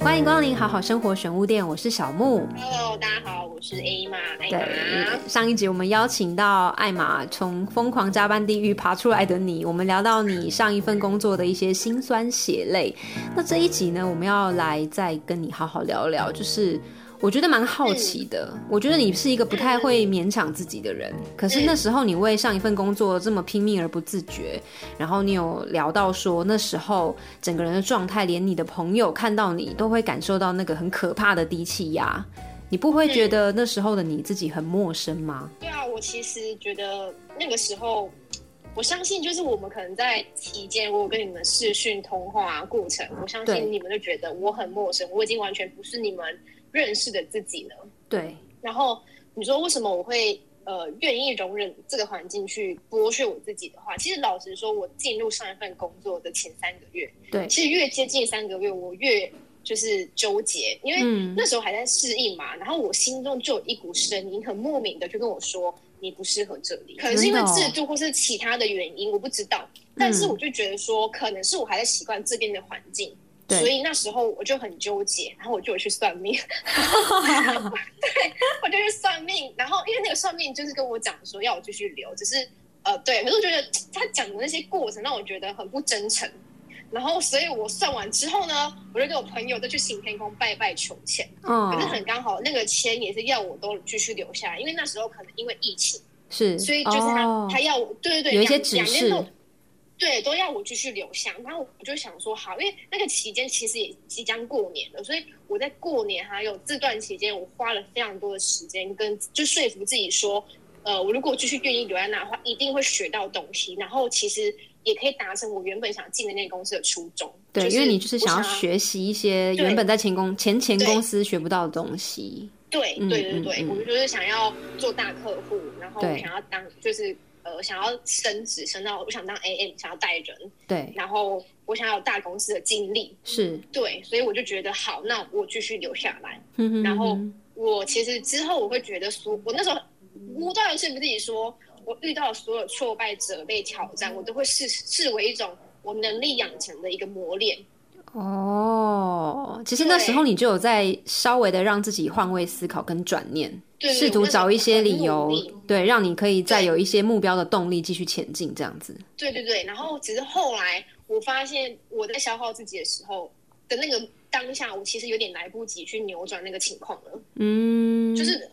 欢迎光临好好生活选物店，我是小木。Hello，大家好，我是 A 玛，对。，上一集我们邀请到艾玛从疯狂加班地狱爬出来的你，我们聊到你上一份工作的一些辛酸血泪。那这一集呢，我们要来再跟你好好聊聊，就是我觉得蛮好奇的。我觉得你是一个不太会勉强自己的人，可是那时候你为上一份工作这么拼命而不自觉，然后你有聊到说那时候整个人的状态，连你的朋友看到你都会感受到那个很可怕的低气压。你不会觉得那时候的你自己很陌生吗？对啊，我其实觉得那个时候，我相信就是我们可能在期间，我有跟你们视讯通话过程，我相信你们就觉得我很陌生，我已经完全不是你们认识的自己呢。对，然后你说为什么我会呃愿意容忍这个环境去剥削我自己的话，其实老实说，我进入上一份工作的前三个月，对，其实越接近三个月，我越就是纠结，因为嗯。那时候还在适应嘛，然后我心中就有一股声音，很莫名的就跟我说你不适合这里，可能是因为制度或是其他的原因，我不知道，但是我就觉得说，可能是我还在习惯这边的环境。对所以那时候我就很纠结，然后我就有去算命，对，我就去算命，然后因为那个算命就是跟我讲说要我继续留，只是呃对，可是我觉得他讲的那些过程让我觉得很不真诚，然后所以我算完之后呢，我就跟我朋友再去行天宫拜拜求签，嗯可是很刚好那个签也是要我都继续留下来，因为那时候可能因为疫情，是，所以就是他、哦他要我对对对，有一些两指示对，都要我继续留下。然后我就想说，好，因为那个期间其实也即将过年了，所以我在过年还有这段期间，我花了非常多的时间跟就说服自己说，呃，我如果继续愿意留在那的话，一定会学到东西，然后其实也可以达成我原本想进的那个公司的初衷。对，就是因为你就是想要要学习一些原本在前公前前公司学不到的东西。对嗯对对对，嗯嗯我就是想要做大客户，然后想要当就是呃想要升职升到我想当 AM，想要带人，对，然后我想要有大公司的经历，是，对，所以我就觉得好，那我继续留下来。哼哼然后我其实之后我会觉得说，我那时候不断的说服自己说，我遇到所有挫败者被挑战，我都会视视为一种我能力养成的一个磨练。哦，其实那时候你就有在稍微的让自己换位思考跟转念，对试图找一些理由对，让你可以再有一些目标的动力继续前进，这样子。对对对，然后只是后来我发现我在消耗自己的时候的那个当下，我其实有点来不及去扭转那个情况了。嗯，就是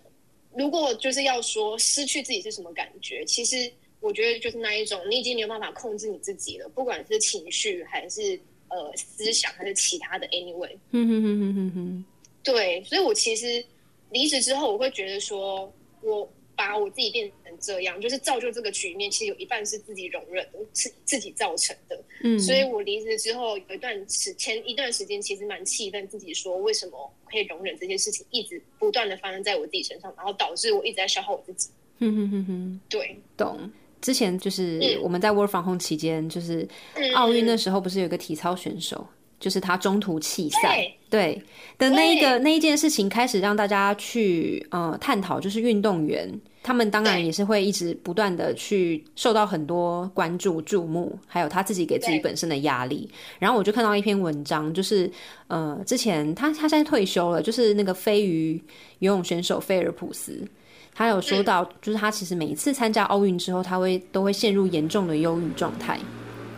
如果就是要说失去自己是什么感觉，其实我觉得就是那一种，你已经没有办法控制你自己了，不管是情绪还是呃思想还是其他的，anyway。嗯哼哼哼哼哼，对，所以我其实离职之后，我会觉得说，我把我自己变成这样，就是造就这个局面，其实有一半是自己容忍的，是自己造成的。嗯，所以我离职之后有一段时前一段时间，其实蛮气愤自己，说为什么可以容忍这些事情一直不断的发生在我自己身上，然后导致我一直在消耗我自己。哼哼哼哼，对，懂。之前就是嗯。我们在 Work from Home 期间，就是嗯奥运那时候不是有个体操选手，就是他中途弃赛，对。对的那一个那一件事情，开始让大家去呃探讨，就是运动员他们当然也是会一直不断的去受到很多关注注目，还有他自己给自己本身的压力。然后我就看到一篇文章，就是呃之前他他现在退休了，就是那个飞鱼游泳选手菲尔普斯。他有说到，就是他其实每一次参加奥运之后，他会都会陷入严重的忧郁状态，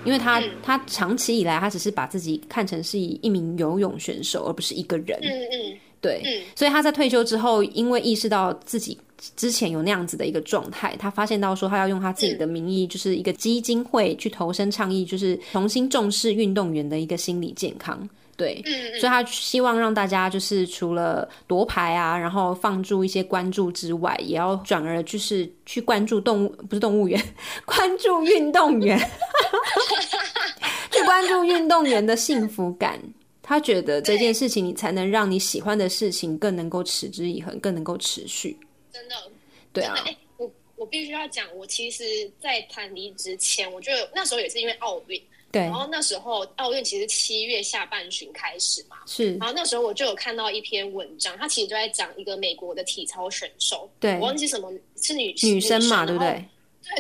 因为他、嗯。他长期以来他只是把自己看成是一名游泳选手，而不是一个人。嗯嗯。对，嗯。所以他在退休之后，因为意识到自己之前有那样子的一个状态，他发现到说他要用他自己的名义，就是一个基金会去投身倡议，就是重新重视运动员的一个心理健康。对，所以他希望让大家就是除了夺牌啊，然后放逐一些关注之外，也要转而就是去关注动物，不是动物园，关注运动员，去关注运动员的幸福感。他觉得这件事情，你才能让你喜欢的事情更能够持之以恒，更能够持续。真的，对啊我我必须要讲，我其实，在谈离职前，我就那时候也是因为奥运，对然，后那时候奥运其实七月下半旬开始嘛，是，然后那时候我就有看到一篇文章，它其实就在讲一个美国的体操选手，对我忘记什么是女女生嘛，对不？对？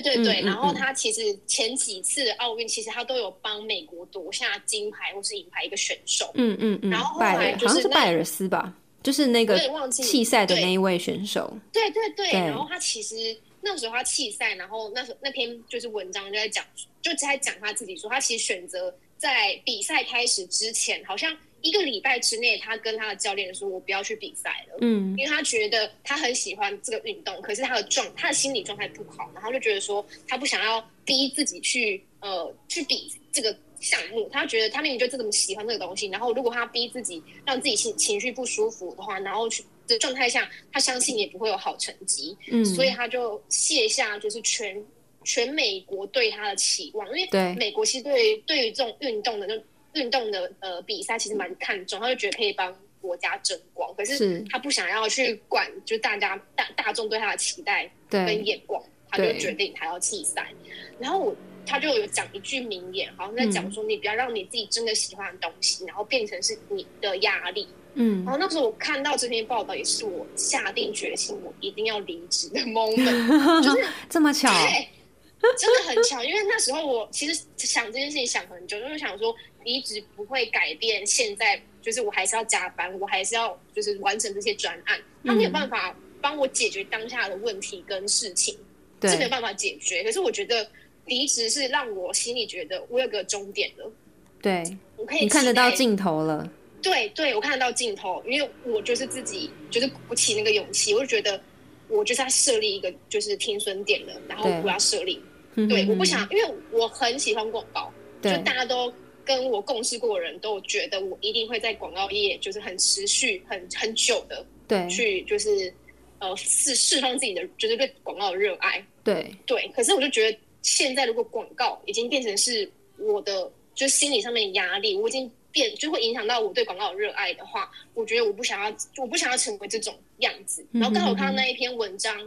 对对对，嗯嗯然后嗯他其实前几次奥运，其实他都有帮美国夺下金牌或是银牌一个选手。嗯嗯嗯然后，后来就是好像是拜尔斯吧，就是那个弃赛的那一位选手。对对对，对然后他其实那时候他弃赛，然后那时候那篇就是文章就在讲，就在讲他自己说，他其实选择在比赛开始之前，好像一个礼拜之内，他跟他的教练说：“我不要去比赛了。”嗯因为他觉得他很喜欢这个运动，可是他的状他的心理状态不好，然后就觉得说他不想要逼自己去呃去比这个项目，他觉得他明明就这么喜欢这个东西，然后如果他逼自己让自己情情绪不舒服的话，然后去的状态下，他相信也不会有好成绩，嗯，所以他就卸下就是全全美国对他的期望，因为对美国其实对对于这种运动的那运动的呃比赛其实蛮看重，他就觉得可以帮国家争光，可是是他不想要去管，就是大家大大众对他的期待跟眼光，他就决定他要弃赛。然后我他就有讲一句名言，好像在嗯。讲说，你不要让你自己真的喜欢的东西，然后变成是你的压力。嗯。然后那时候我看到这篇报道，也是我下定决心我一定要离职的 moment，就是这么巧，对，真的很巧，因为那时候我其实想这件事情想很久，就是想说离职不会改变现在，就是我还是要加班，我还是要就是完成这些专案，他没有嗯办法帮我解决当下的问题跟事情，是没有对办法解决。可是我觉得离职是让我心里觉得我有个终点了，对，我可以你看得到期待尽头了。对对，我看得到尽头，因为我就是自己就是鼓起那个勇气，我就觉得我就是要设立一个就是停损点了，然后我要设立，嗯对，我不想，因为我很喜欢广告，就大家都跟我共事过的人都觉得我一定会在广告业就是很持续、很很久的对去就是呃释释放自己的就是对广告的热爱，对对。可是我就觉得现在如果广告已经变成是我的就是心理上面的压力，我已经变就会影响到我对广告的热爱的话，我觉得我不想要，我不想要成为这种样子。然后刚好看到那一篇文章，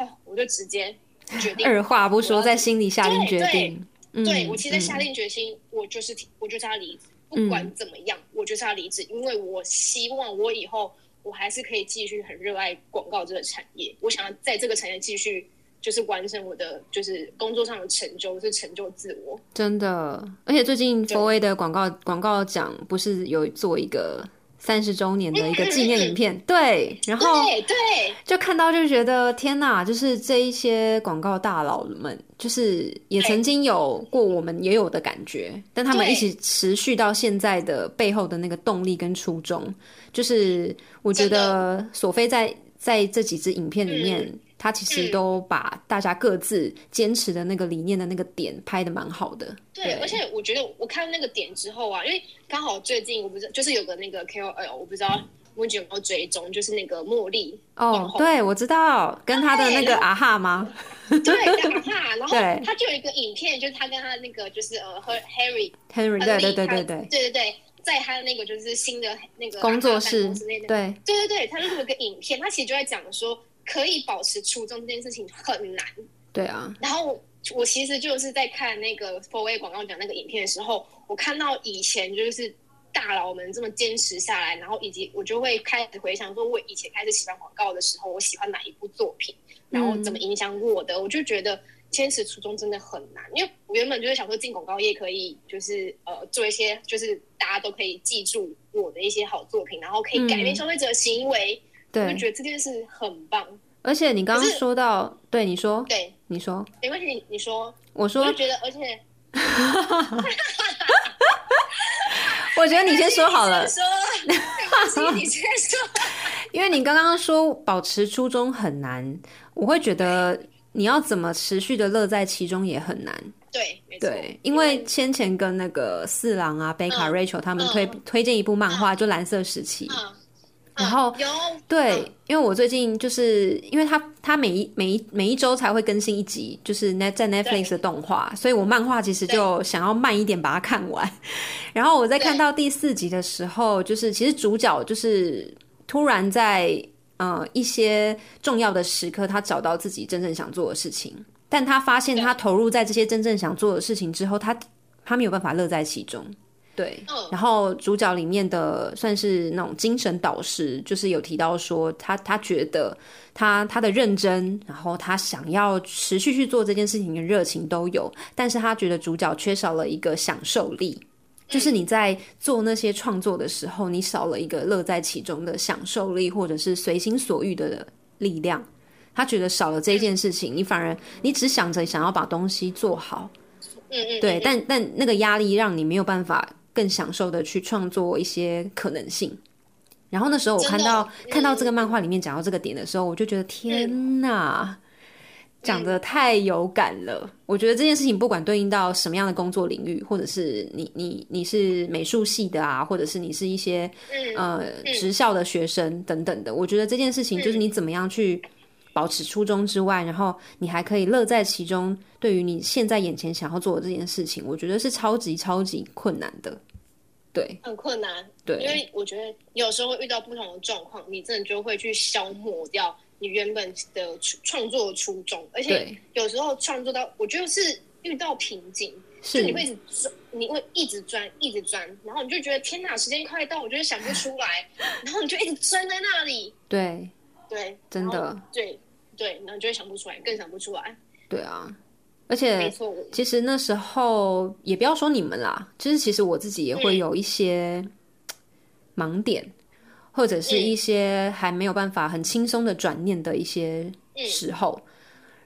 哦，我就直接决定二话不说，在心里下定决对定。嗯对我其实下嗯定决心，我就是提我就是要离职，不嗯管怎么样，我就是要离职，因为我希望我以后我还是可以继续很热爱广告这个产业，我想要在这个产业继续就是完成我的就是工作上的成就，是成就自我。真的，而且最近 Four A 的广告广告奖不是有做一个三十周年的一个纪念影片？对，然后对对。就看到就觉得天哪，就是这一些广告大佬们，就是也曾经有过我们也有的感觉，但他们一起持续到现在的背后的那个动力跟初衷，就是我觉得索菲在在这几支影片里面。嗯他其实都把大家各自坚持的那个理念的那个点拍的蛮好的，对，而且我觉得我看那个点之后啊，因为刚好最近我不知道，就是有个那个 KOL，我不知道目前有没有追踪，就是那个茉莉哦，红。对，我知道，跟他的那个啊哈吗？对打哈，然后他就有一个影片，就是他跟他那个就是呃和 Harry Henry，亨对对对对对，对对对，在他的那个就是新的那个工作室对。对对对，他就录了个影片，他其实就在讲说，可以保持初衷这件事情很难。对啊，然后我其实就是在看那个 Four A 广告奖那个影片的时候，我看到以前就是大佬们这么坚持下来，然后以及我就会开始回想说，我以前开始喜欢广告的时候，我喜欢哪一部作品，然后怎么影响我的，我就觉得。坚持初衷真的很难，因为我原本就是想说进广告业可以就是呃做一些就是大家都可以记住我的一些好作品，然后可以改变嗯消费者的行为，我就，觉得这件事很棒。而且你刚刚说到，对你说，对，你说，没关系，你你说，我我说我，觉得，而且 我觉得你先说好了你，先说。因为你刚刚说保持初衷很难，我会觉得你要怎么持续的乐在其中也很难。对，没错对，因为先前跟那个四郎啊、贝卡、嗯 Rachel 他们推嗯推荐一部漫画，就《蓝色时期》。嗯，然后有对嗯，因为我最近就是因为他他每一每一每一周才会更新一集，就是 net 在 Netflix 的动画，所以我漫画其实就想要慢一点把它看完。然后我在看到第四集的时候，就是其实主角就是突然在呃一些重要的时刻，他找到自己真正想做的事情，但他发现他投入在这些真正想做的事情之后，他他没有办法乐在其中。对，嗯然后主角里面的算是那种精神导师，就是有提到说他他觉得他他的认真，然后他想要持续去做这件事情的热情都有，但是他觉得主角缺少了一个享受力。就是你在做那些创作的时候，你少了一个乐在其中的享受力，或者是随心所欲的力量。他觉得少了这件事情，你反而你只想着想要把东西做好，嗯嗯，对，嗯但但那个压力让你没有办法更享受的去创作一些可能性。然后那时候我看到看到这个漫画里面讲到这个点的时候，我就觉得天哪，讲的太有感了。我觉得这件事情不管对应到什么样的工作领域，或者是你你你是美术系的啊，或者是你是一些嗯呃职校的学生等等的，我觉得这件事情就是你怎么样去保持初衷之外，然后你还可以乐在其中。对于你现在眼前想要做的这件事情，我觉得是超级超级困难的。对。很困难，对。因为我觉得有时候会遇到不同的状况，你真的就会去消磨掉你原本的创作的初衷，而且，有时候创作到，我觉得是遇到瓶颈，就是。你会一直钻，你会一直钻，一直钻，然后你就觉得天哪，时间快到，我就是想不出来，然后你就一直钻在那里，对对，真的对对，然后就会想不出来，更想不出来，对啊！而且其实那时候也不要说你们啦，就是其实我自己也会有一些盲点，或者是一些还没有办法很轻松的转念的一些时候。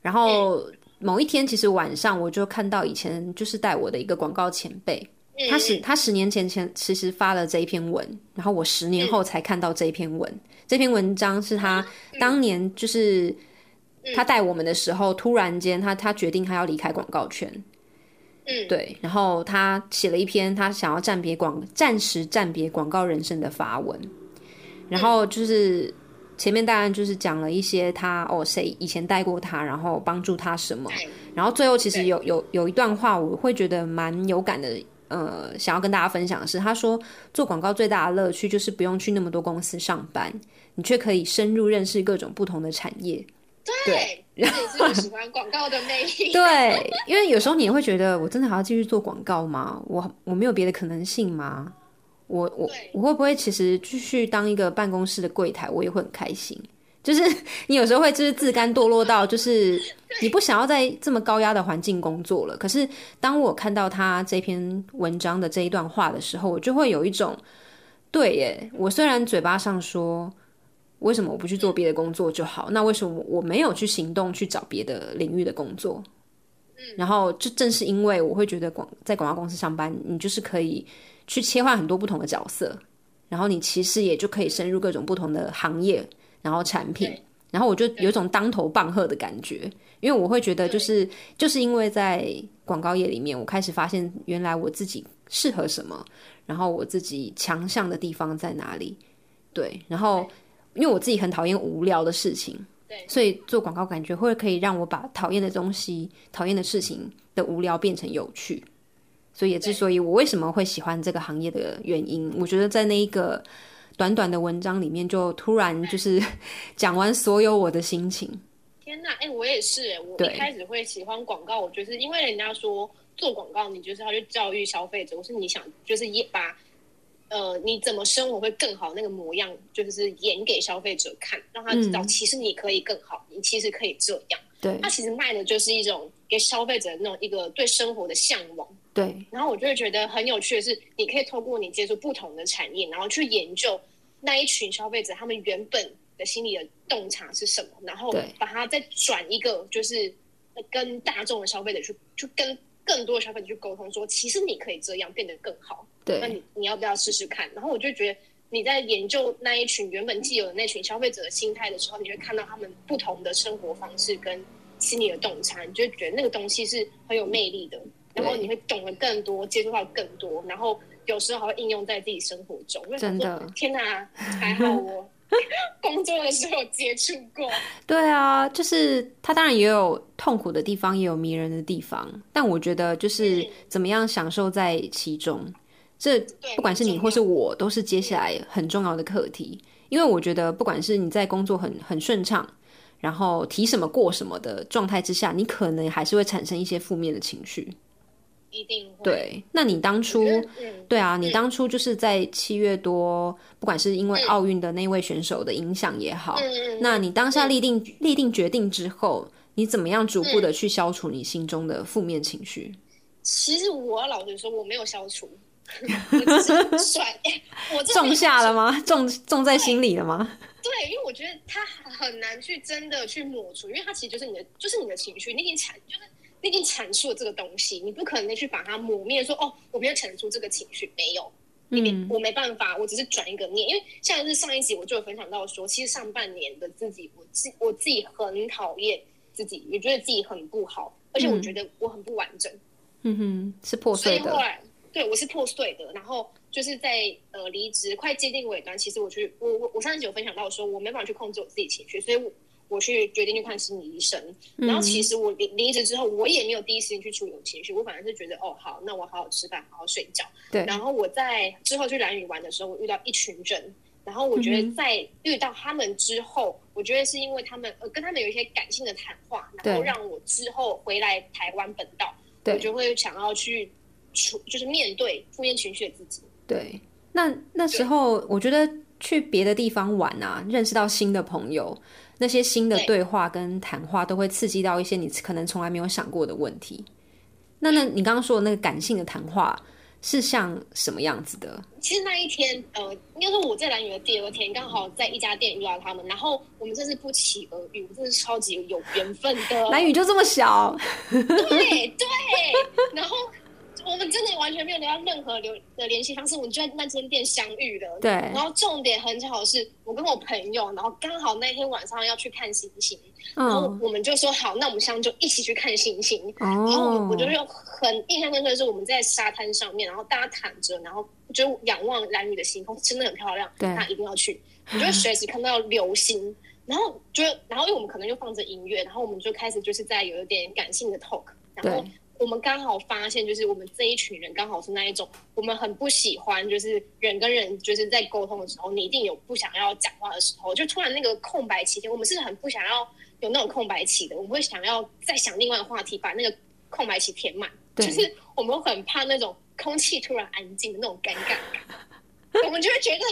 然后某一天，其实晚上我就看到以前就是带我的一个广告前辈，嗯他十他十年前前其实发了这一篇文，然后我十年后才看到这一篇文。这篇文章是他当年就是他带我们的时候，突然间他他决定他要离开广告圈，嗯，对，然后他写了一篇他想要暂别广暂时暂别广告人生的发文，然后就是前面当然就是讲了一些他哦谁以前带过他，然后帮助他什么，然后最后其实有有有一段话我会觉得蛮有感的。呃，想要跟大家分享的是，他说做广告最大的乐趣就是不用去那么多公司上班，你却可以深入认识各种不同的产业。对，这也是我喜欢广告的魅力，对，因为有时候你也会觉得，我真的还要继续做广告吗？我我没有别的可能性吗？我我我会不会其实继续当一个办公室的柜台，我也会很开心？就是你有时候会就是自甘堕落到，就是你不想要在这么高压的环境工作了。可是当我看到他这篇文章的这一段话的时候，我就会有一种，对耶，我虽然嘴巴上说。为什么我不去做别的工作就好？那为什么我没有去行动去找别的领域的工作？然后就正是因为我会觉得广在广告公司上班，你就是可以去切换很多不同的角色，然后你其实也就可以深入各种不同的行业，然后产品，然后我就有一种当头棒喝的感觉，因为我会觉得就是就是因为在广告业里面，我开始发现原来我自己适合什么，然后我自己强项的地方在哪里，对，然后因为我自己很讨厌无聊的事情。对所以做广告感觉会可以让我把讨厌的东西、讨厌的事情的无聊变成有趣。所以也之所以我为什么会喜欢这个行业的原因，我觉得在那一个短短的文章里面，就突然就是 讲完所有我的心情。天呐，哎、我也是、哎，我一开始会喜欢广告，我就是因为人家说做广告，你就是要去教育消费者，或是你想就是也把呃你怎么生活会更好那个模样，就是演给消费者看，让他知道嗯其实你可以更好，你其实可以这样。对他其实卖的就是一种给消费者的那种一个对生活的向往。对然后我就会觉得很有趣的是，你可以透过你接触不同的产业，然后去研究那一群消费者他们原本的心理的洞察是什么，然后把它再转一个，就是跟大众的消费者去，去跟更多的消费者去沟通说，其实你可以这样变得更好，对那你你要不要试试看？然后我就觉得你在研究那一群原本既有的那群消费者的心态的时候，你会看到他们不同的生活方式跟心理的洞察，你就觉得那个东西是很有魅力的。然后你会懂得更多，接触到更多，然后有时候还会应用在自己生活中。真的天哪，还好我 工作的时候接触过。对啊，就是它当然也有痛苦的地方，也有迷人的地方，但我觉得就是嗯怎么样享受在其中，这不管是你或是我，都是接下来很重要的课题。因为我觉得，不管是你在工作很很顺畅，然后提什么过什么的状态之下，你可能还是会产生一些负面的情绪。一定会。对，那你当初对啊，你嗯当初就是在七月多，不管是因为嗯奥运的那位选手的影响也好，那你当下嗯立定立定决定之后，你怎么样逐步的去消除你心中的负面情绪？其实我老实说，我没有消除，我只是甩，我种下了吗？种种在心里了吗？对，因为我觉得它很难去真的去抹除，因为它其实就是你的，就是你的情绪，你已经产，就是你已经阐述了这个东西，你不可能去把它抹灭，说哦，我没有阐述这个情绪，没有，你没，嗯。我没办法，我只是转一个念，因为像是上一集我就有分享到说，其实上半年的自己，我自我自己很讨厌自己，也觉得自己很不好，而且我嗯。觉得我很不完整。嗯哼，是破碎的，所以后来对我是破碎的，然后就是在呃离职快接近尾端，其实我去我我我上一集有分享到说我没办法去控制我自己情绪，所以我我去决定去看心理医生。然后其嗯实我离离职之后，我也没有第一时间去处理我情绪，我反而是觉得哦好，那我好好吃饭，好好睡觉。对，然后我在之后去蓝屿玩的时候，我遇到一群人，然后我觉得在遇到他们之后，我觉得是因为他们呃跟他们有一些感性的谈话，然后让我之后回来台湾本岛，对我就会想要去处，就是面对负面情绪的自己。对，那那时候我觉得去别的地方玩啊，认识到新的朋友，那些新的对对话跟谈话都会刺激到一些你可能从来没有想过的问题。那那你刚刚说的那个感性的谈话是像什么样子的？其实那一天，呃，应该说我在蓝屿的第二天，刚好在一家店遇到他们，然后我们真是不期而遇，我真是超级有缘分的。蓝屿就这么小，对对，然后我们真的完全没有留到任何留的联系方式，我们就在那间店相遇了。对然后重点很巧的是，我跟我朋友，然后刚好那天晚上要去看星星，然后嗯，我们就说好，那我们现在就一起去看星星。然后我就是很印象深刻的是，我们在沙滩上面，然后大家躺着，然后就仰望蓝雨的星空，真的很漂亮，对那一定要去。你就会随时看到流星，然后就然后因为我们可能就放着音乐，然后我们就开始就是在有一点感性的 talk，然后对我们刚好发现，就是我们这一群人刚好是那一种，我们很不喜欢，就是人跟人就是在沟通的时候，你一定有不想要讲话的时候，就突然那个空白期间，我们是很不想要有那种空白期的，我们会想要再想另外的话题，把那个空白期填满，就是我们很怕那种空气突然安静的那种尴尬。我们就会觉得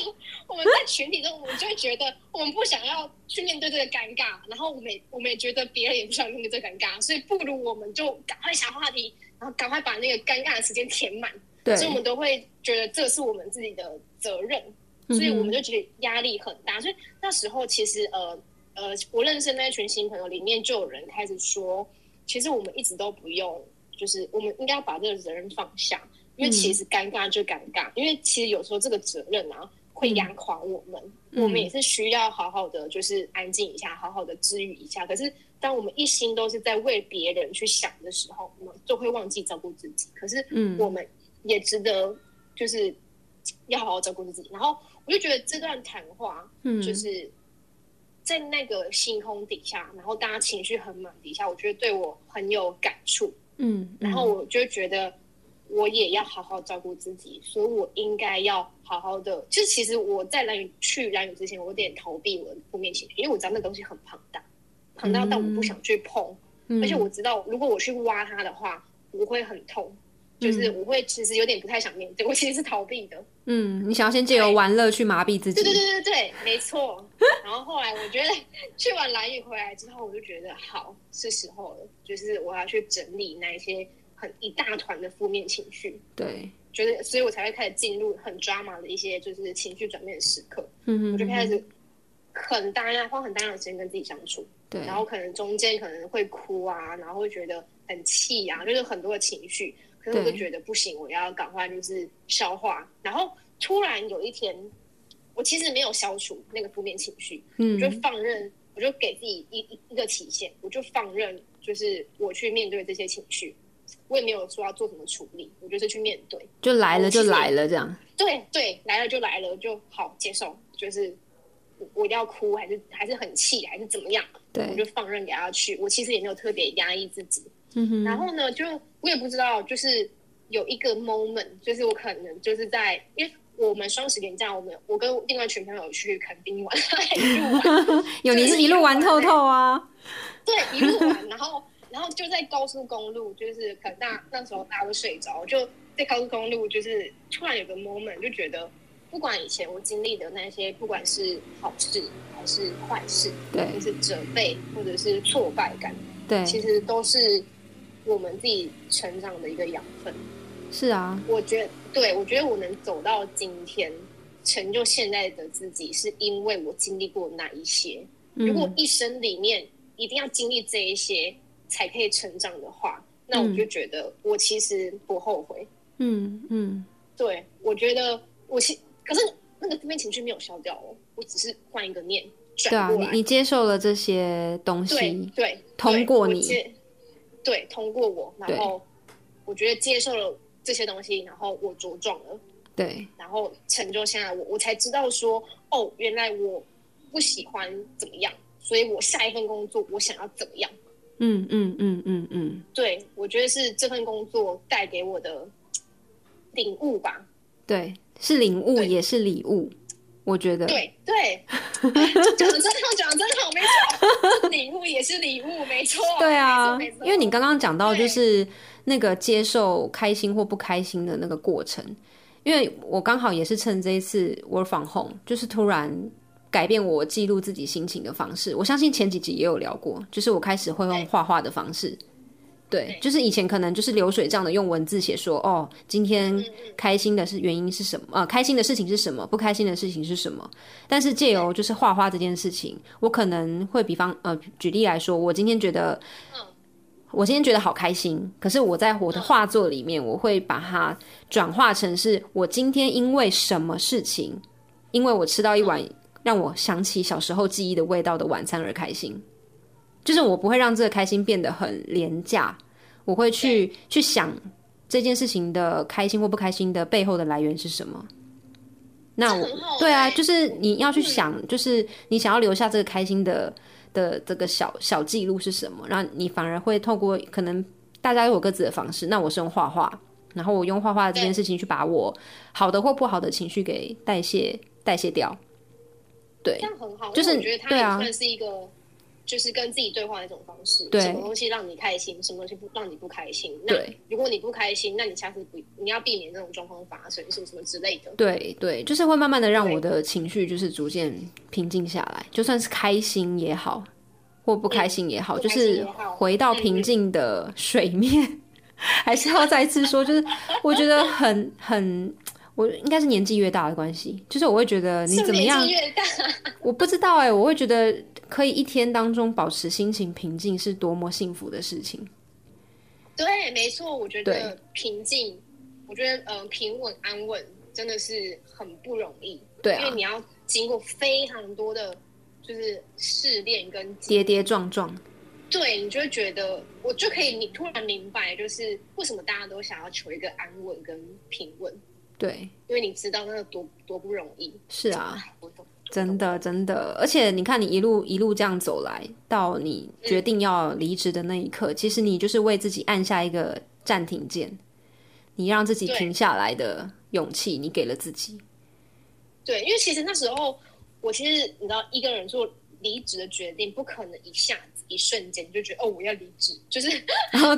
我们在群体中，我们就会觉得我们不想要去面对这个尴尬，然后我们也我们也觉得别人也不想面对这个尴尬，所以不如我们就赶快想话题，然后赶快把那个尴尬的时间填满。对，所以我们都会觉得这是我们自己的责任，所以我们就觉得压力很大。所以那时候其实呃呃，我认识那一群新朋友里面就有人开始说，其实我们一直都不用，就是我们应该要把这个责任放下，因为其实尴尬就尴尬，因为其实有时候这个责任啊会压垮我们，嗯我们也是需要好好的就是安静一下，好好的治愈一下。可是当我们一心都是在为别人去想的时候，我们就会忘记照顾自己。可是嗯我们也值得就是要好好照顾自己。然后我就觉得这段谈话嗯就是在那个星空底下，然后大家情绪很满底下，我觉得对我很有感触。嗯，然后我就觉得我也要好好照顾自己，所以我应该要好好的。就是其实我在蓝屿去蓝屿之前，我有点逃避我的负面情绪，因为我知道那东西很庞大，庞大到我不想去碰。嗯而且我知道，如果我去挖它的话，我会很痛，就是我会其实有点不太想面对，我其实是逃避的。嗯，你想要先借由玩乐去麻痹自己，对对对对对，没错。然后后来我觉得去完蓝屿回来之后，我就觉得好是时候了，就是我要去整理那一些很一大团的负面情绪，对，觉得所以我才会开始进入很 drama 的一些就是情绪转变的时刻，嗯我就开始很大量花很大量的时间跟自己相处。对，然后可能中间可能会哭啊，然后会觉得很气啊，就是很多的情绪。可是我就觉得不行，我要赶快就是消化。然后突然有一天，我其实没有消除那个负面情绪，嗯我就放任，我就给自己一一一个期限，我就放任，就是我去面对这些情绪。我也没有说要做什么处理，我就是去面对。就来了就来了这样，对对，来了就来了，就好接受，就是我我要哭还是还是很气还是怎么样，对我就放任给他去。我其实也没有特别压抑自己。嗯哼，然后呢，就我也不知道，就是有一个 moment，就是我可能就是在，因为我们双十连假，我们我跟另外一群朋友去垦丁玩，一路玩，有你是一路玩透透啊，对，一路玩，然后然后就在高速公路，就是可能大那时候大家都睡着，就在高速公路，就是突然有个 moment，就觉得不管以前我经历的那些，不管是好事还是坏事，对，就是责备或者是挫败感，对，其实都是我们自己成长的一个养分。是啊，我觉得，对我觉得我能走到今天，成就现在的自己，是因为我经历过那一些。如果一生里面一定要经历这一些才可以成长的话，那我就觉得我其实不后悔。嗯嗯，对，我觉得我其可是那个负面情绪没有消掉哦，我只是换一个念转过来。你你接受了这些东西，对对，通过你，对，通过我，然后我觉得接受了。这些东西，然后我茁壮了，对，然后成就现在我，我才知道说，哦，原来我不喜欢怎么样，所以我下一份工作我想要怎么样？嗯嗯嗯嗯嗯，对，我觉得是这份工作带给我的领悟吧。对，是领悟也是礼物，我觉得。对对，讲的真好，讲的真好，没错，礼物也是礼物，没错。对啊，因为你刚刚讲到就是。那个接受开心或不开心的那个过程，因为我刚好也是趁这一次 work from home，就是突然改变我记录自己心情的方式。我相信前几集也有聊过，就是我开始会用画画的方式。对，就是以前可能就是流水账的用文字写说，哦，今天开心的是原因是什么？呃，开心的事情是什么？不开心的事情是什么？但是借由就是画画这件事情，我可能会比方呃举例来说，我今天觉得。我今天觉得好开心，可是我在我的画作里面，我会把它转化成是我今天因为什么事情，因为我吃到一碗让我想起小时候记忆的味道的晚餐而开心。就是我不会让这个开心变得很廉价，我会去去想这件事情的开心或不开心的背后的来源是什么。那我对啊，就是你要去想，就是你想要留下这个开心的。的这个小小记录是什么？然后你反而会透过可能大家有各自的方式，那我是用画画，然后我用画画这件事情去把我好的或不好的情绪给代谢代谢掉。对，这样很好，就是我觉得它也算是一个，就是跟自己对话的一种方式。对，什么东西让你开心，什么东西不让你不开心？那如果你不开心，那你下次不你要避免这种状况发生，什么什么之类的。对对，就是会慢慢的让我的情绪就是逐渐平静下来，就算是开心也好。或不开心也好，就是回到平静的水面，还是要再次说，就是我觉得很很，我应该是年纪越大的关系，就是我会觉得你怎么样，我不知道哎，我会觉得可以一天当中保持心情平静是多么幸福的事情。对，没错，我觉得平静，我觉得呃平稳安稳真的是很不容易，对，因为你要经过非常多的。就是试炼跟跌跌撞撞，对你就会觉得我就可以，你突然明白，就是为什么大家都想要求一个安稳跟平稳。对，因为你知道那个多多不容易。是啊，真的真的，而且你看，你一路一路这样走来，到你决定要离职的那一刻，其实你就是为自己按下一个暂停键，你让自己停下来的勇气，你给了自己。对，因为其实那时候。我其实你知道，一个人做离职的决定，不可能一下子、一瞬间就觉得哦，我要离职，就是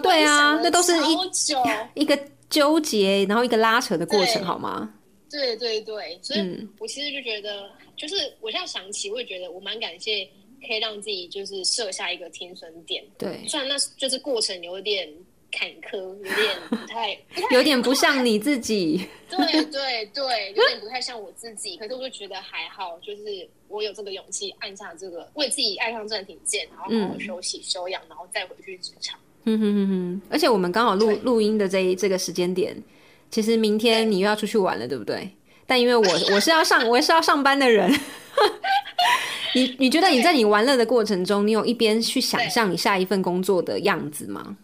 对啊，那都是一久 一个纠结，然后一个拉扯的过程，好吗？对对对，所以我其实就觉得，就是我现在想起，我也觉得我蛮感谢，可以让自己就是设下一个停损点。对，虽然那就是过程有点。坎坷，有点不太，有点不像你自己。对对对，有点不太像我自己。可是我就觉得还好，就是我有这个勇气按下这个为自己按上暂停键，然后好好休息休养，然后再回去职场。嗯哼哼哼。而且我们刚好录录音的这一这个时间点，其实明天你又要出去玩了，对不对？但因为我 我是要上我是要上班的人，你你觉得你在你玩乐的过程中，你有一边去想象你下一份工作的样子吗？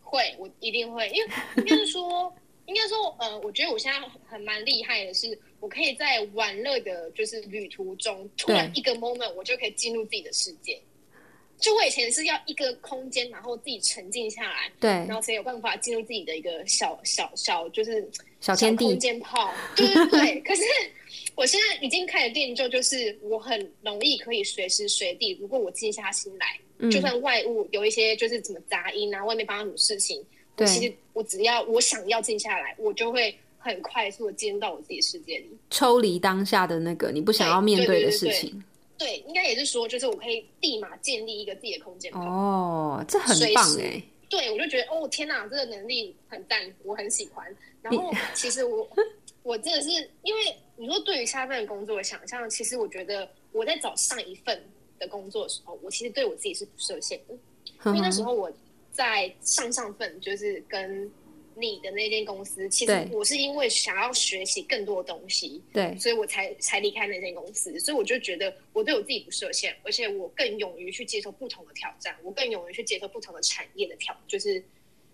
会，我一定会，因为应该是说，应该说，呃，我觉得我现在很蛮厉害的，是我可以在玩乐的，就是旅途中，突然一个 moment，我就可以进入自己的世界。就我以前是要一个空间，然后自己沉静下来，对，然后才有办法进入自己的一个小小小，就是小天地空间泡，对对对。可是我现在已经开始练就，就是我很容易可以随时随地，如果我静下心来。就算外物有一些就是怎么杂音啊，外面发生什么事情，对其实我只要我想要静下来，我就会很快速的进入到我自己世界里。抽离当下的那个你不想要面对的事情。对，应该也是说，就是我可以立马建立一个自己的空间。哦，这很棒哎。对，我就觉得哦天哪，这个能力很赞，我很喜欢。然后其实我我真的是因为你说对于下一份工作的想象，其实我觉得我在找上一份的工作的时候，我其实对我自己是不设限的，因为那时候我在上上份就是跟你的那间公司，其实我是因为想要学习更多的东西，对，所以我才才离开那间公司，所以我就觉得我对我自己不设限，而且我更勇于去接受不同的挑战，我更勇于去接受不同的产业的挑，就是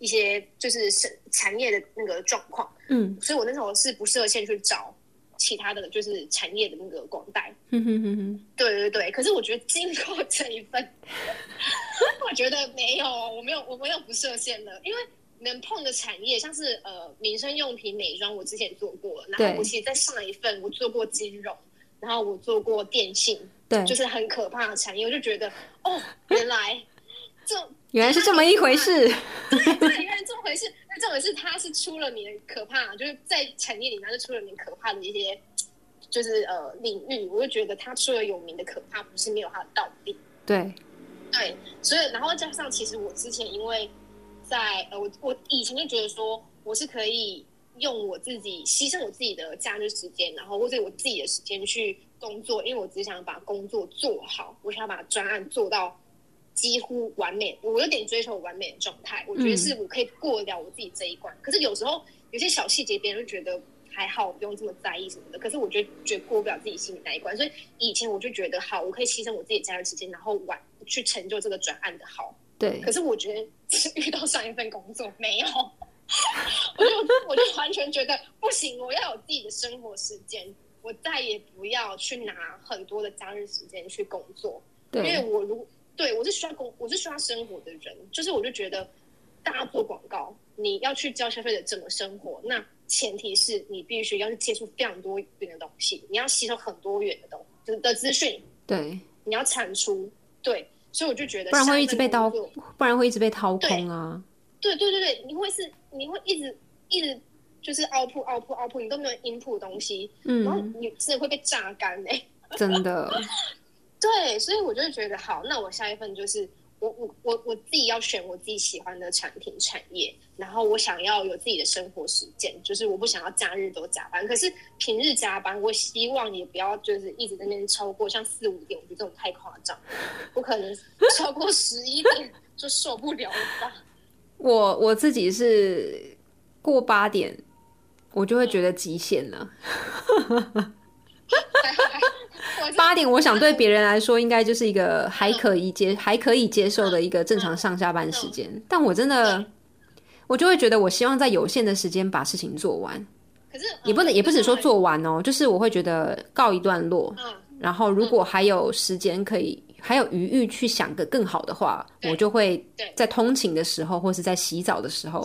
一些就是产产业的那个状况，嗯。所以我那时候是不设限去找其他的就是产业的那个广带，哼哼哼哼，对对对。可是我觉得经过这一份，我觉得没有，我没有，我没有不设限的，因为。能碰的产业像是呃民生用品、美妆，我之前做过了。然后我其实，在上一份我做过金融，然后我做过电信，对，就是很可怕的产业。我就觉得，哦，原来这 原来是这么 一回事。对，原来这么回事。那这回事，它是出了名的可怕，就是在产业里面是出了名可怕的一些，就是呃领域。我就觉得它出了有名的可怕，不是没有它的道理。对，对，所以然后加上，其实我之前因为在呃，我我以前就觉得说，我是可以用我自己牺牲我自己的假日时间，然后或者我自己的时间去工作，因为我只想把工作做好，我想把专案做到几乎完美，我有点追求完美的状态，我觉得是我可以过得了我自己这一关。可是有时候有些小细节，别人就觉得。还好，不用这么在意什么的。可是我觉得，觉得过不了自己心里那一关，所以以前我就觉得，好，我可以牺牲我自己的假日时间，然后完去成就这个专案的好。对。可，是我觉得是遇到上一份工作没有，我就我就完全觉得不行，我要有自己的生活时间，我再也不要去拿很多的假日时间去工作，因为，我如对我是需要工，我是需要生活的人，就是我就觉得大家做广告，你要去教消费者怎么生活，那前提是你必须要去接触非常多元的东西，你要吸收很多元的东就是的资讯，对，你要产出，对，所以我就觉得不然会一直被刀掏，不然会一直被掏空啊。对对对对，你会是你会一直一直就是 output output output，你都没有 input 东西，嗯然后嗯，你真的会被榨干哎、真的，对，所以我就会觉得好，那我下一份就是我我我我自己要选我自己喜欢的产品产业，然后我想要有自己的生活时间，就是我不想要假日都加班，可是平日加班，我希望也不要就是一直在那边超过像四五点，我觉得这种太夸张，我可能 超过十一点就受不了了吧。我我自己是过八点，我就会觉得极限了。八点，我想对别人来说应该就是一个还可以接、还可以接受的一个正常上下班时间，但我真的，我就会觉得我希望在有限的时间把事情做完，可是也不能，也不止说，做完哦，就是我会觉得告一段落，嗯，然后如果还有时间可以。还有余裕去想个更好的话，我就会在通勤的时候，或是在洗澡的时候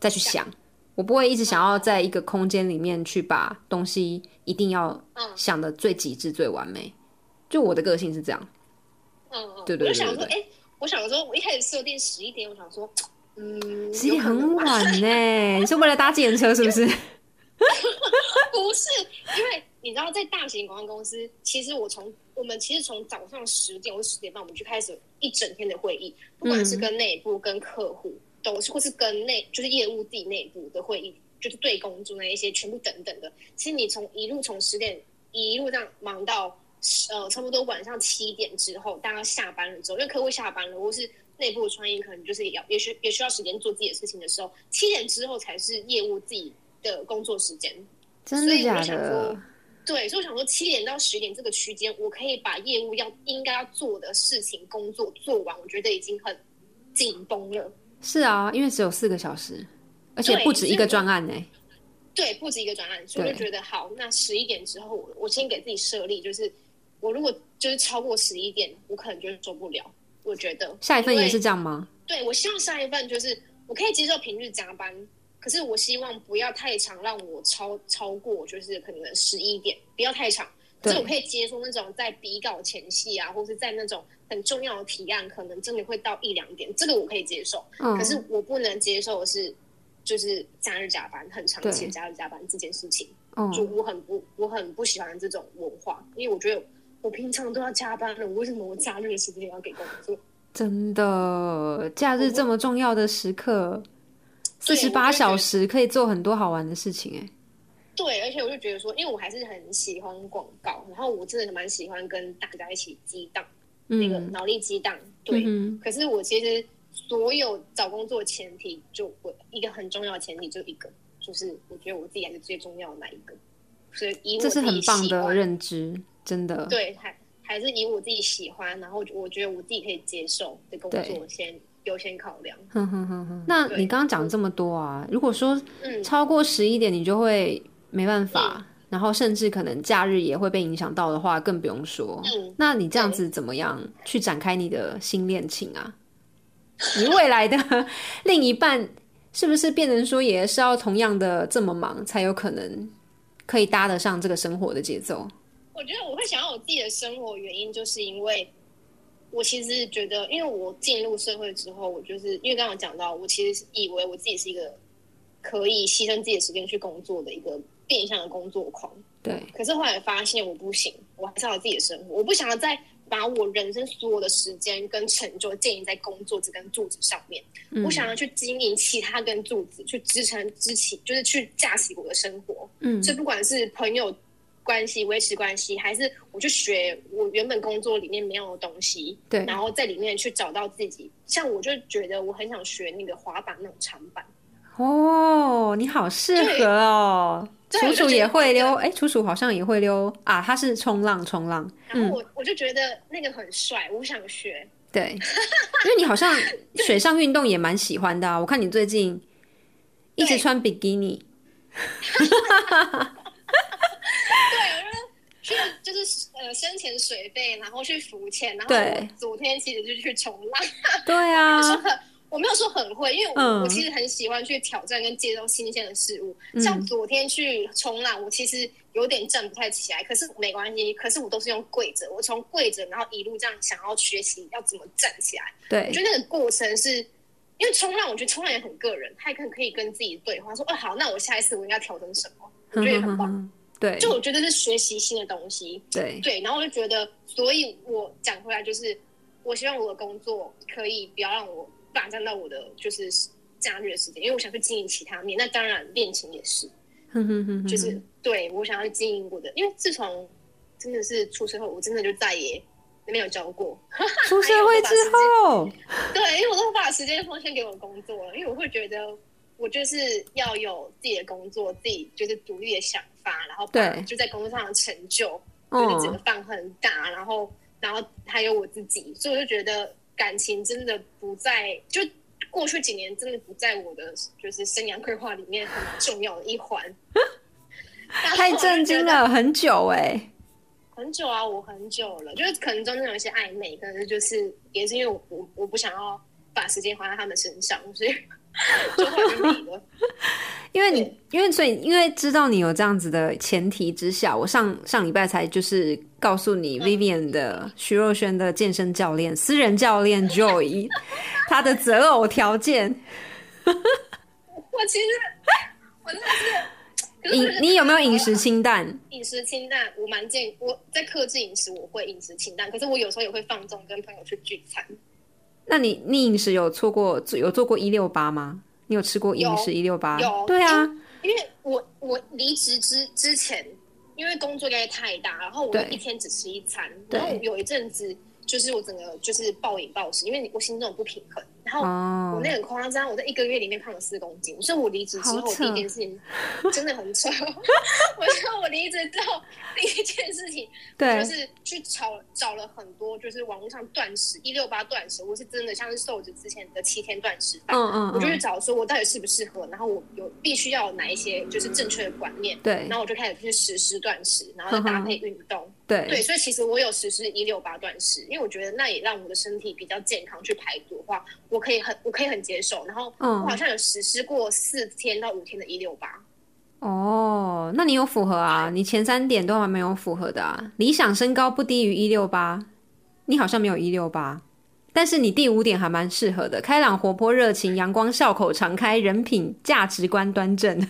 再去想。我不会一直想要在一个空间里面去把东西一定要嗯想的最极致、最完美。就我的个性是这样。嗯嗯，对对对我就想说，对哎，我想说，我一开始设定十一点，我想说，嗯，十一点很晚呢，你是为了搭计程车是不是？不是，因为你知道，在大型广告公司，其实我从我们其实从早上十点或十点半，我们就开始一整天的会议，不管是跟内部、跟客户，都是或是跟内就是业务自己内部的会议，就是对工作那一些全部等等的。其实你从一路从十点一路这样忙到呃差不多晚上七点之后，大家下班了之后，因为客户下班了，或是内部的创意可能就是也要也需也需要时间做自己的事情的时候，七点之后才是业务自己的工作时间。真的假所以我想的说？对，所以我想说，七点到十点这个区间，我可以把业务要应该要做的事情、工作做完，我觉得已经很紧绷了。是啊，因为只有四个小时，而且不止一个专案呢。对，不止一个专案，所以我就觉得好，那十一点之后，我我先给自己设立，就是我如果就是超过十一点，我可能就是受不了。我觉得下一份也是这样吗？对我希望下一份就是我可以接受平日加班，可是我希望不要太长，让我超超过就是可能十一点，不要太长。所以我可以接受那种在比稿前戏啊，或是在那种很重要的提案，可能真的会到一两点，这个我可以接受。嗯。可是我不能接受的是，就是假日加班，很长期的假日加班这件事情，就嗯，我很不我很不喜欢这种文化，因为我觉得我平常都要加班了，我为什么我假日的时间要给工作？真的，假日这么重要的时刻，四十八小时可以做很多好玩的事情，哎，对，而且我就觉得说，因为我还是很喜欢广告，然后我真的蛮喜欢跟大家一起激荡、那个嗯，脑力激荡。对，嗯可是我其实所有找工作前提，就我一个很重要的前提就一个，就是我觉得我自己还是最重要的那一个，所以以我这是很棒的认知，真的，对，还还是以我自己喜欢，然后我觉得我自己可以接受的工作先优先考量。哼哼哼哼。那你刚刚讲这么多啊，如果说嗯，超过十一点，你就会没办法，然后甚至可能假日也会被影响到的话，更不用说。嗯那你这样子怎么样去展开你的新恋情啊？你未来的另一半是不是变成说也是要同样的这么忙，才有可能可以搭得上这个生活的节奏？我觉得我会想要我自己的生活，原因就是因为我其实觉得，因为我进入社会之后，我就是因为刚刚讲到，我其实是以为我自己是一个可以牺牲自己的时间去工作的一个变相的工作狂，对，可是后来发现我不行，我还是要有自己的生活，我不想要再把我人生所有的时间跟成就建立在工作这根柱子上面，嗯我想要去经营其他根柱子，去支撑支起，就是去架起我的生活。嗯所以不管是朋友关系、维持关系，还是我去学我原本工作里面没有的东西，对然后在里面去找到自己。像我就觉得我很想学那个滑板那种长板，哦，你好适合哦。楚楚也会溜，哎，楚楚好像也会溜。啊，他是冲浪，冲浪，嗯然后我、我就觉得那个很帅，我想学。对，因为你好像 水上运动也蛮喜欢的啊，我看你最近一直穿比基尼，去就是呃深潜水费，然后去浮潜，然后昨天其实就去冲浪，对啊我没有说很会，因为我、嗯我其实很喜欢去挑战跟接受新鲜的事物。嗯像昨天去冲浪，我其实有点站不太起来，可是没关系，可是我都是用跪着，我从跪着，然后一路这样想要学习要怎么站起来。对我觉得那个过程是。因为冲浪，我觉得冲浪也很个人，他也可可以跟自己对话，说：“哦，好，那我下一次我应该调整什么？”我觉得也很棒。对就我觉得是学习新的东西，对对，然后我就觉得，所以我讲回来就是，我希望我的工作可以不要让我霸占到我的就是假日的时间，因为我想去经营其他面。那当然，恋情也是，哼哼哼哼就是对我想要去经营我的，因为自从真的是出社会，我真的就再也没有交过。出社会之后，对，因为我都把时间奉献给我工作了，因为我会觉得我就是要有自己的工作，自己就是独立的想法，然后把对就在工作上的成就，就是整个嗯，放很大，然后然后还有我自己，所以我就觉得感情真的不在，就过去几年真的不在我的就是生涯规划里面很重要的一环。太震惊了。很久哎，很久啊，我很久了，就是可能中间有一些暧昧，可能就是也是因为我我我不想要把时间花在他们身上，所以 因为你，因为所以，因为知道你有这样子的前提之下，我上上礼拜才就是告诉你嗯，Vivian 的徐若瑄的健身教练、私人教练 Joy，他的择偶条件，我其实我真的是，可是我觉得饮你有没有饮食清淡？饮食清淡？我蛮健，我在克制饮食，我会饮食清淡，可是我有时候也会放纵，跟朋友去聚餐。那你你饮食有错过有做过一六八吗？你有吃过饮食一六八？有对啊，因为我我离职之之前，因为工作压力太大，然后我一天只吃一餐，对然后有一阵子就是我整个就是暴饮暴食，因为我心中不平衡，然后哦我那很夸张，我在一个月里面胖了四公斤，所以我离职之后第一件事情 真的很扯。我说我离职之后第一件事情对就是去找找了很多就是网络上断食一六八断食，我是真的像是瘦子之前的七天断食法，嗯嗯我就去嗯，找说我到底适不适合，然后我有必须要有哪一些就是正确的观念，对然后我就开始去实施断食，然后再搭配运动。对，对所以其实我有实施一六八断食，因为我觉得那也让我的身体比较健康，去排毒的话，我可以很我可以很接受。然后嗯我好像有实施过四天到五天的一六八，哦，那你有符合啊？你前三点都还没有符合的啊。理想身高不低于一六八，你好像没有一六八，但是你第五点还蛮适合的，开朗活泼热情阳光笑口常开人品价值观端正。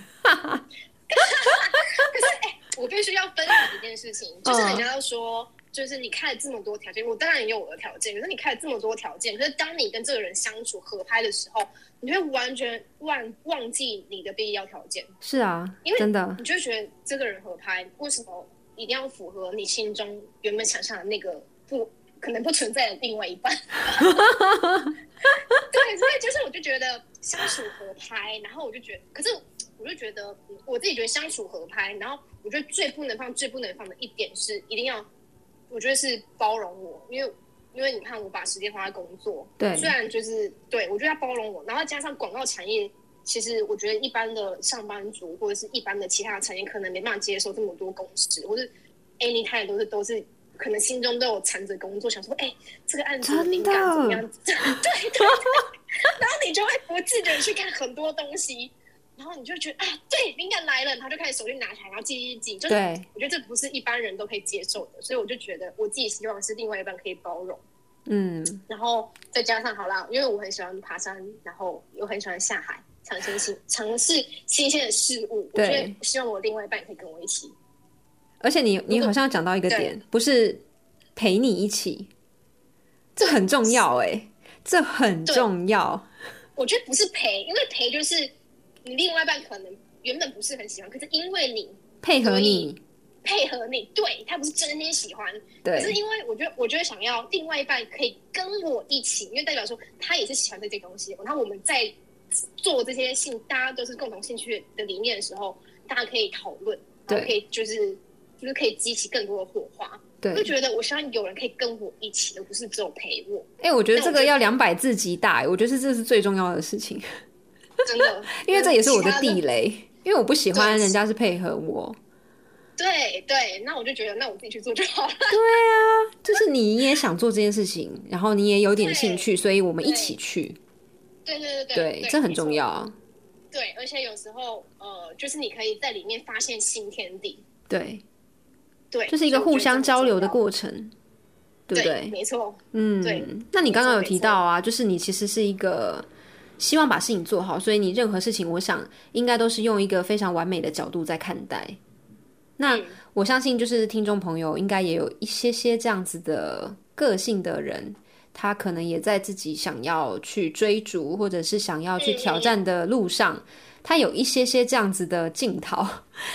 我必须要分享一件事情，就是人家都说。就是你开了这么多条件，我当然也有我的条件。可是你开了这么多条件，可是当你跟这个人相处合拍的时候，你会完全忘忘记你的必要条件。是啊，因为真的，你就觉得这个人合拍，为什么一定要符合你心中原本想象的那个不可能不存在的另外一半？对，所以就是我就觉得相处合拍，然后我就觉得，可是我就觉得我自己觉得相处合拍，然后我觉得最不能放、最不能放的一点是一定要。我觉得是包容我，因为因为你看我把时间花在工作，对，虽然就是对我觉得要包容我，然后加上广告产业，其实我觉得一般的上班族或者是一般的其他的产业可能没办法接受这么多公司，或是 anytime 都是都是可能心中都有缠着工作，想说哎这个案子的灵感怎么样？对对对，然后你就会不自觉去看很多东西。然后你就觉得啊，对，灵感来了，然后就开始手机拿起来，然后记一记，就是我觉得这不是一般人都可以接受的，所以我就觉得我自己希望是另外一半可以包容，嗯，然后再加上好啦，因为我很喜欢爬山，然后又很喜欢下海，尝新新尝试新鲜的事物，我觉得希望我另外一半可以跟我一起。而且你你好像讲到一个点，不是陪你一起，这很重要哎、欸，这很重要。我觉得不是陪，因为陪就是。你另外一半可能原本不是很喜欢，可是因为你配合你，配合你，对他不是真心喜欢，对，可是因为我觉得，我觉得想要另外一半可以跟我一起，因为代表说他也是喜欢这些东西，然后我们在做这些兴，大家都是共同兴趣的理念的时候，大家可以讨论，对，可以就是就是可以激起更多的火花。对，就觉得我希望有人可以跟我一起，而不是只有陪我。哎、欸，我觉得这个要两百字极大，我觉得这是最重要的事情。真的，因为这也是我的地雷，因为我不喜欢人家是配合我。对对，那我就觉得，那我自己去做就好了。对啊，就是你也想做这件事情，然后你也有点兴趣，所以我们一起去。对对对对，这很重要。对，而且有时候呃，就是你可以在里面发现新天地。对对，就是一个互相交流的过程，对不对？没错。嗯，对。那你刚刚有提到啊，就是你其实是一个。希望把事情做好，所以你任何事情，我想应该都是用一个非常完美的角度在看待。那我相信，就是听众朋友应该也有一些些这样子的个性的人，他可能也在自己想要去追逐或者是想要去挑战的路上，他有一些些这样子的镜头。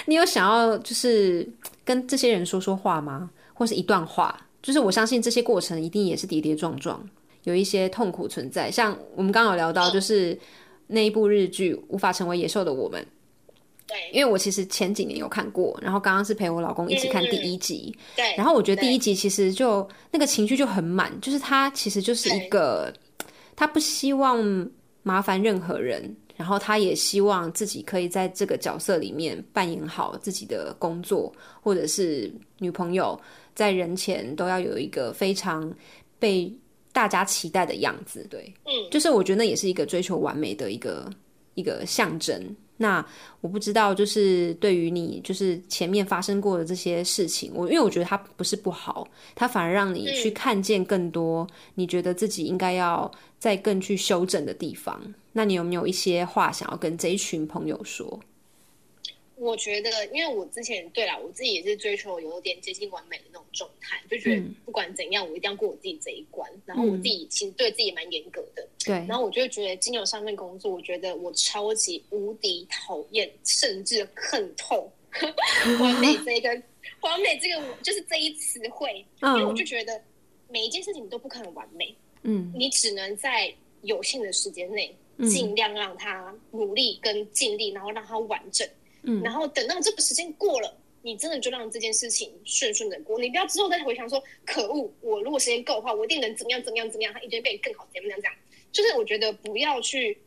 你有想要就是跟这些人说说话吗？或是一段话？就是我相信这些过程一定也是跌跌撞撞。有一些痛苦存在，像我们刚刚有聊到，就是那一部日剧《无法成为野兽的我们》。对，因为我其实前几年有看过，然后刚刚是陪我老公一起看第一集。对，然后我觉得第一集其实就那个情绪就很满，就是他其实就是一个，他不希望麻烦任何人，然后他也希望自己可以在这个角色里面扮演好自己的工作，或者是女朋友在人前都要有一个非常被。大家期待的样子，对，嗯，就是我觉得那也是一个追求完美的一个一个象征。那我不知道，就是对于你，就是前面发生过的这些事情，我因为我觉得它不是不好，它反而让你去看见更多你觉得自己应该要再更去修正的地方。那你有没有一些话想要跟这一群朋友说？我觉得，因为我之前对啦，我自己也是追求有点接近完美的那种状态，就觉得不管怎样，我一定要过我自己这一关。然后我自己其实对自己也蛮严格的，对。然后我就觉得金牛上面工作，我觉得我超级无敌讨厌，甚至恨透 完美这个完美这个就是这一词汇，因为我就觉得每一件事情都不可能完美，嗯，你只能在有限的时间内尽量让它努力跟尽力，然后让它完整。嗯，然后等到这个时间过了，你真的就让这件事情顺顺的过。你不要之后再回想说，可恶，我如果时间够的话，我一定能怎么样怎么样怎么样，它一定变得更好，怎么样这样。就是我觉得不要去，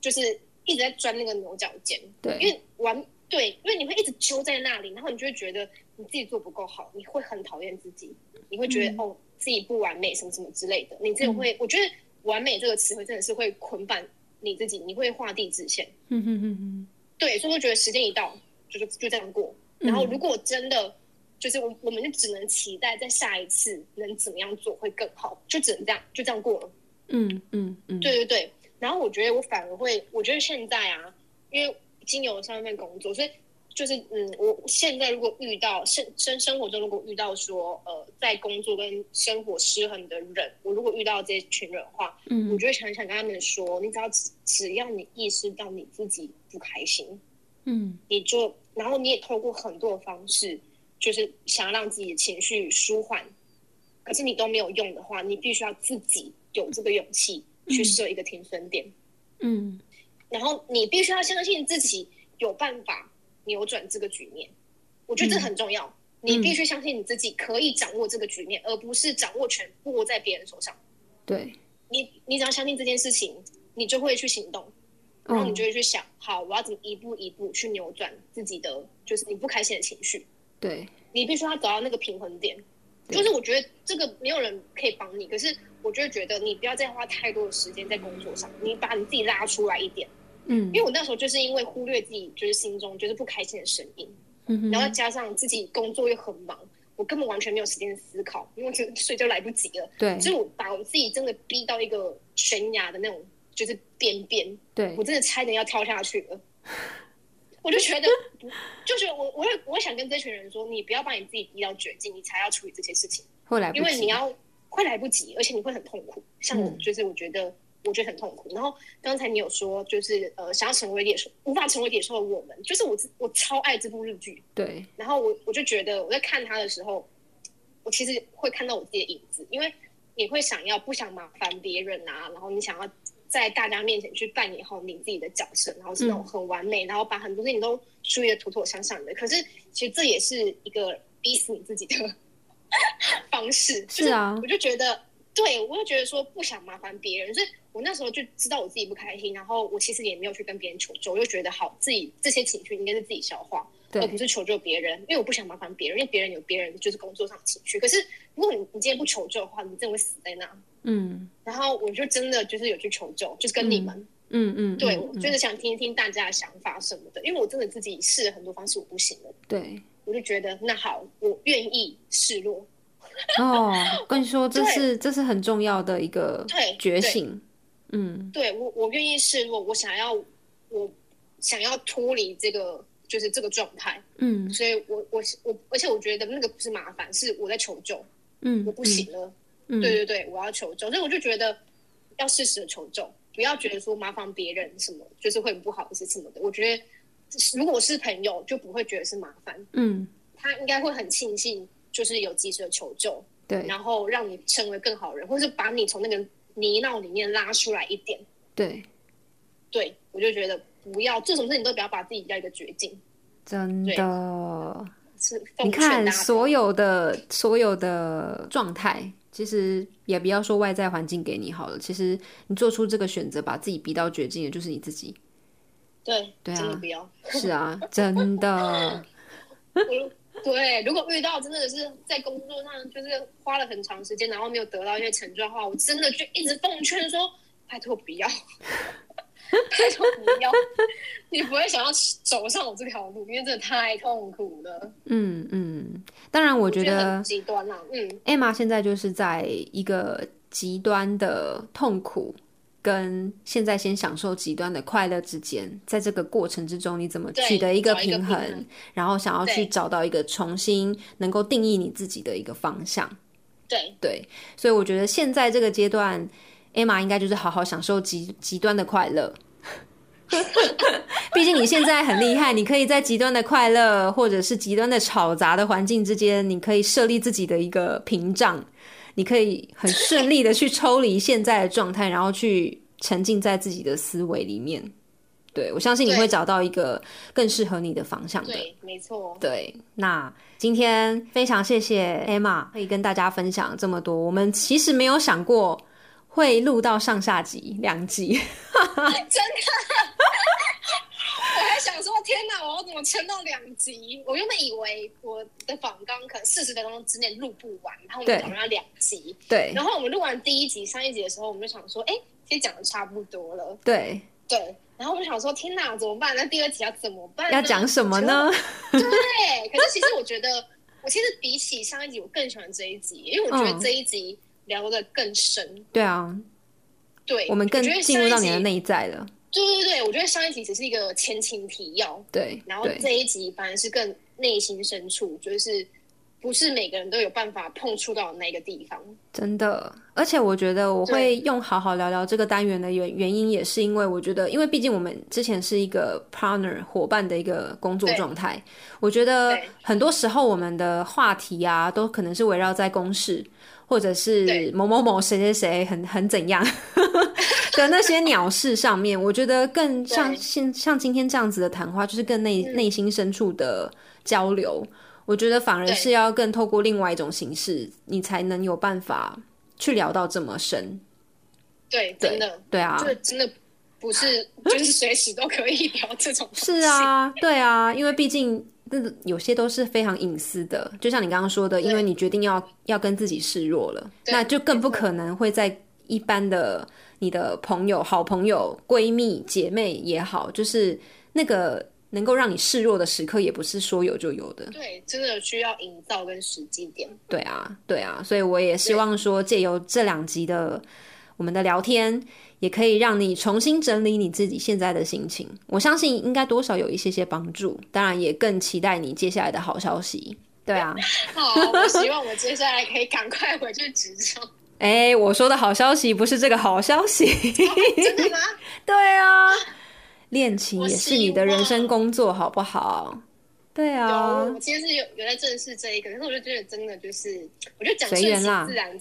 就是一直在钻那个牛角尖。对，因为完对，因为你会一直揪在那里，然后你就会觉得你自己做不够好，你会很讨厌自己，你会觉得、嗯、哦自己不完美什么什么之类的。你自己会，嗯、我觉得完美这个词汇真的是会捆绑你自己，你会画地自限。嗯哼哼哼。对，所以我觉得时间一到，就是就这样过。然后如果真的就是我，我们就只能期待在下一次能怎么样做会更好，就只能这样就这样过了。嗯嗯嗯，对对对。然后我觉得我反而会，我觉得现在啊，因为经由上一份工作，所以就是嗯，我现在如果遇到生生生活中如果遇到说呃在工作跟生活失衡的人，我如果遇到这群人的话，嗯我就会想想跟他们说，你只要只只要你意识到你自己不开心，嗯。你就然后你也透过很多的方式，就是想要让自己的情绪舒缓，可是你都没有用的话，你必须要自己有这个勇气去设一个停损点，嗯。然后你必须要相信自己有办法扭转这个局面。我觉得这很重要，你必须相信你自己可以掌握这个局面，而不是掌握权握在别人手上。对，你你只要相信这件事情，你就会去行动。然后你就会去想，好，我要怎么一步一步去扭转自己的，就是你不开心的情绪。对，你必须要找到那个平衡点。就是我觉得这个没有人可以帮你，可是我就会觉得你不要再花太多的时间在工作上，你把你自己拉出来一点。嗯因为我那时候就是因为忽略自己就是心中就是不开心的声音，嗯然后加上自己工作又很忙，我根本完全没有时间思考，因为就睡就来不及了。对所以我把我自己真的逼到一个悬崖的那种就是边边，对我真的差点要跳下去了。我就觉得不，就是我我会我想跟这群人说，你不要把你自己逼到绝境，你才要处理这些事情，会来不及，因为你要会来不及，而且你会很痛苦。像就是我觉得我觉得很痛苦。然后刚才你有说，就是呃想要成为野兽，无法成为野兽的我们，就是我我超爱这部日剧，对，然后我我就觉得我在看他的时候，我其实会看到我自己的影子，因为你会想要不想麻烦别人啊，然后你想要在大家面前去扮演好你自己的角色，然后是那种很完美，然后把很多事情都处理的妥妥当当的。可是其实这也是一个逼死你自己的方式。是啊就是我就觉得，对我就觉得说不想麻烦别人，所以我那时候就知道我自己不开心，然后我其实也没有去跟别人求救，我就觉得好，自己这些情绪应该是自己消化。而不是求救别人，因为我不想麻烦别人，因为别人有别人就是工作上的情绪。可是如果你你今天不求救的话，你真的会死在那。嗯。然后我就真的就是有去求救，就是跟你们，嗯嗯，对我就是想听听大家的想法什么的，因为我真的自己试了很多方式，我不行了，对。我就觉得那好，我愿意示弱。哦，我跟你说，这是 这是很重要的一个觉醒。嗯。对我，我愿意示弱，我想要，我想要脱离这个就是这个状态，嗯。所以我我我，而且我觉得那个不是麻烦，是我在求救，嗯，我不行了。嗯。对对对，我要求救，所以我就觉得要适时的求救，不要觉得说麻烦别人什么，就是会很不好意思什么的。我觉得如果是朋友，就不会觉得是麻烦，嗯，他应该会很庆幸，就是有及时的求救，对然后让你成为更好人，或是把你从那个泥淖里面拉出来一点。对，对我就觉得不要做什么事情都不要把自己逼到一个绝境。真的。是奉你看，所有的所有的状态，其实也不要说外在环境给你好了，其实你做出这个选择，把自己逼到绝境的，就是你自己。对对啊真的不要。是啊，真的。我对，如果遇到真的是在工作上就是花了很长时间，然后没有得到一些成就的话，我真的就一直奉劝说，拜托不要，拜托不要，你不会想要走上我这条路，因为真的太痛苦了。嗯嗯，当然，我觉觉得很极端啦、嗯，Emma 现在就是在一个极端的痛苦跟现在先享受极端的快乐之间，在这个过程之中，你怎么取得一个找一个平衡，平衡然后想要去找到一个重新能够定义你自己的一个方向。对对，所以我觉得现在这个阶段，Emma 应该就是好好享受极极端的快乐。毕竟你现在很厉害，你可以在极端的快乐或者是极端的吵杂的环境之间，你可以设立自己的一个屏障，你可以很顺利的去抽离现在的状态，然后去沉浸在自己的思维里面。对我相信你会找到一个更适合你的方向的。对，没错。对，那今天非常谢谢 Emma 可以跟大家分享这么多。我们其实没有想过会录到上下集两集，真的，我还想说，天哪，我要怎么撑到两集？我原本以为我的访纲可能四十分钟之内录不完，然后我们对讨论要两集。对然后我们录完第一集、上一集的时候，我们就想说，哎，其实讲的差不多了。对，对，然后我们想说，天哪，怎么办？那第二集要怎么办？要讲什么呢？对，可是其实我觉得，我其实比起上一集，我更喜欢这一集，因为我觉得这一集聊的更深。对啊，对，我们更进入到你的内在了。对对对，我觉得上一集只是一个前情提要，对，然后这一集反而是更内心深处，就是不是每个人都有办法碰触到那个地方。真的，而且我觉得我会用好好聊聊这个单元的原原因，也是因为我觉得，因为毕竟我们之前是一个 partner 伙伴的一个工作状态，我觉得很多时候我们的话题啊，都可能是围绕在公事。或者是某某某谁谁谁很很怎样 的那些鸟事上面，我觉得更像现像今天这样子的谈话，就是更内内心深处的交流。我觉得反而是要更透过另外一种形式，你才能有办法去聊到这么深。对，真的，对啊，就真的不是就是随时都可以聊这种。是啊，对啊，因为毕竟。那有些都是非常隐私的，就像你刚刚说的，因为你决定要要跟自己示弱了，那就更不可能会在一般的你的朋友、好朋友、闺蜜、姐妹也好，就是那个能够让你示弱的时刻，也不是说有就有的。对，真的需要营造跟时机点。对啊，对啊，所以我也希望说，借由这两集的我们的聊天。也可以让你重新整理你自己现在的心情，我相信应该多少有一些些帮助。当然，也更期待你接下来的好消息。对啊，好，我希望我接下来可以赶快回去职场。哎，我说的好消息不是这个好消息，真的吗？对啊，恋情也是你的人生工作，好不好？对啊，我其实是有有在正视这一个，可是我就觉得真的就是，我就讲顺其自然。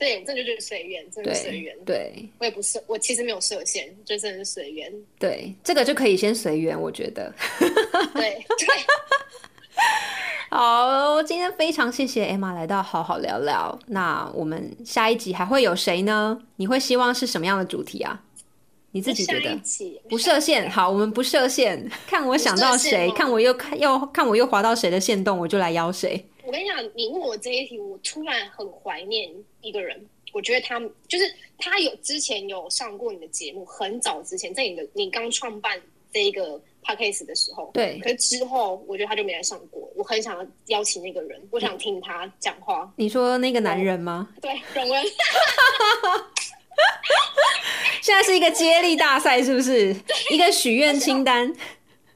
对，这就就是随缘，真的随缘。对，我也不是，我其实没有设限，就真的是随缘。对，这个就可以先随缘，我觉得。对。好，今天非常谢谢 Emma 来到好好聊聊。那我们下一集还会有谁呢？你会希望是什么样的主题啊？你自己觉得？不设限。好，我们不设限，看我想到谁，看我又看又看我又滑到谁的线洞，我就来邀谁。我跟你讲，你问我这一题，我突然很怀念一个人。我觉得他就是他有之前有上过你的节目，很早之前在你的你刚创办这一个 podcast 的时候。对。可是之后，我觉得他就没来上过。我很想要邀请那个人，我想听他讲话。你说那个男人吗？对，荣文。现在是一个接力大赛，是不是？一个许愿清单。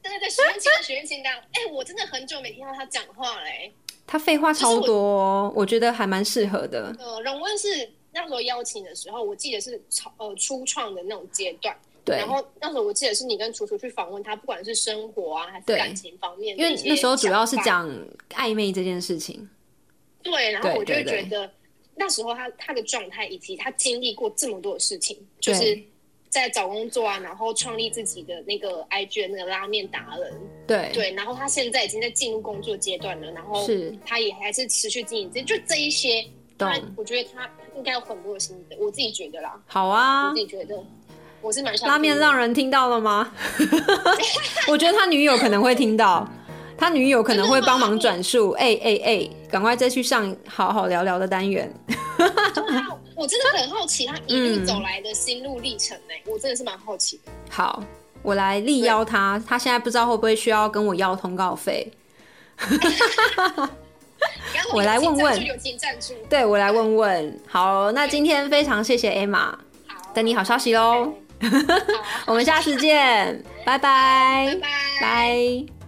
对对对，许愿清单，许愿清单。哎，我真的很久没听到他讲话嘞。他废话超多，我觉得还蛮适合的。呃，荣温是那时候邀请的时候，我记得是超呃初创的那种阶段。对。然后那时候我记得是你跟楚楚去访问他，不管是生活啊还是感情方面，因为那时候主要是讲暧昧这件事情。对，然后我就会觉得那时候他他的状态以及他经历过这么多的事情，就是。在找工作啊，然后创立自己的那个 IG 的那个拉面达人，对对，然后他现在已经在进入工作阶段了，然后是他也还是持续经营，这就这一些，他我觉得他应该有很多的心得，我自己觉得啦。好啊，我自己觉得我是蛮拉面让人听到了吗？我觉得他女友可能会听到，他女友可能会帮忙转述，哎哎哎，赶快再去上好好聊聊的单元。我真的很好奇他一路走来的心路历程呢，我真的是蛮好奇的。好，我来力邀他，他现在不知道会不会需要跟我要通告费。我来问问，对我来问问。好，那今天非常谢谢 Emma，等你好消息喽。我们下次见，拜拜，拜拜，拜。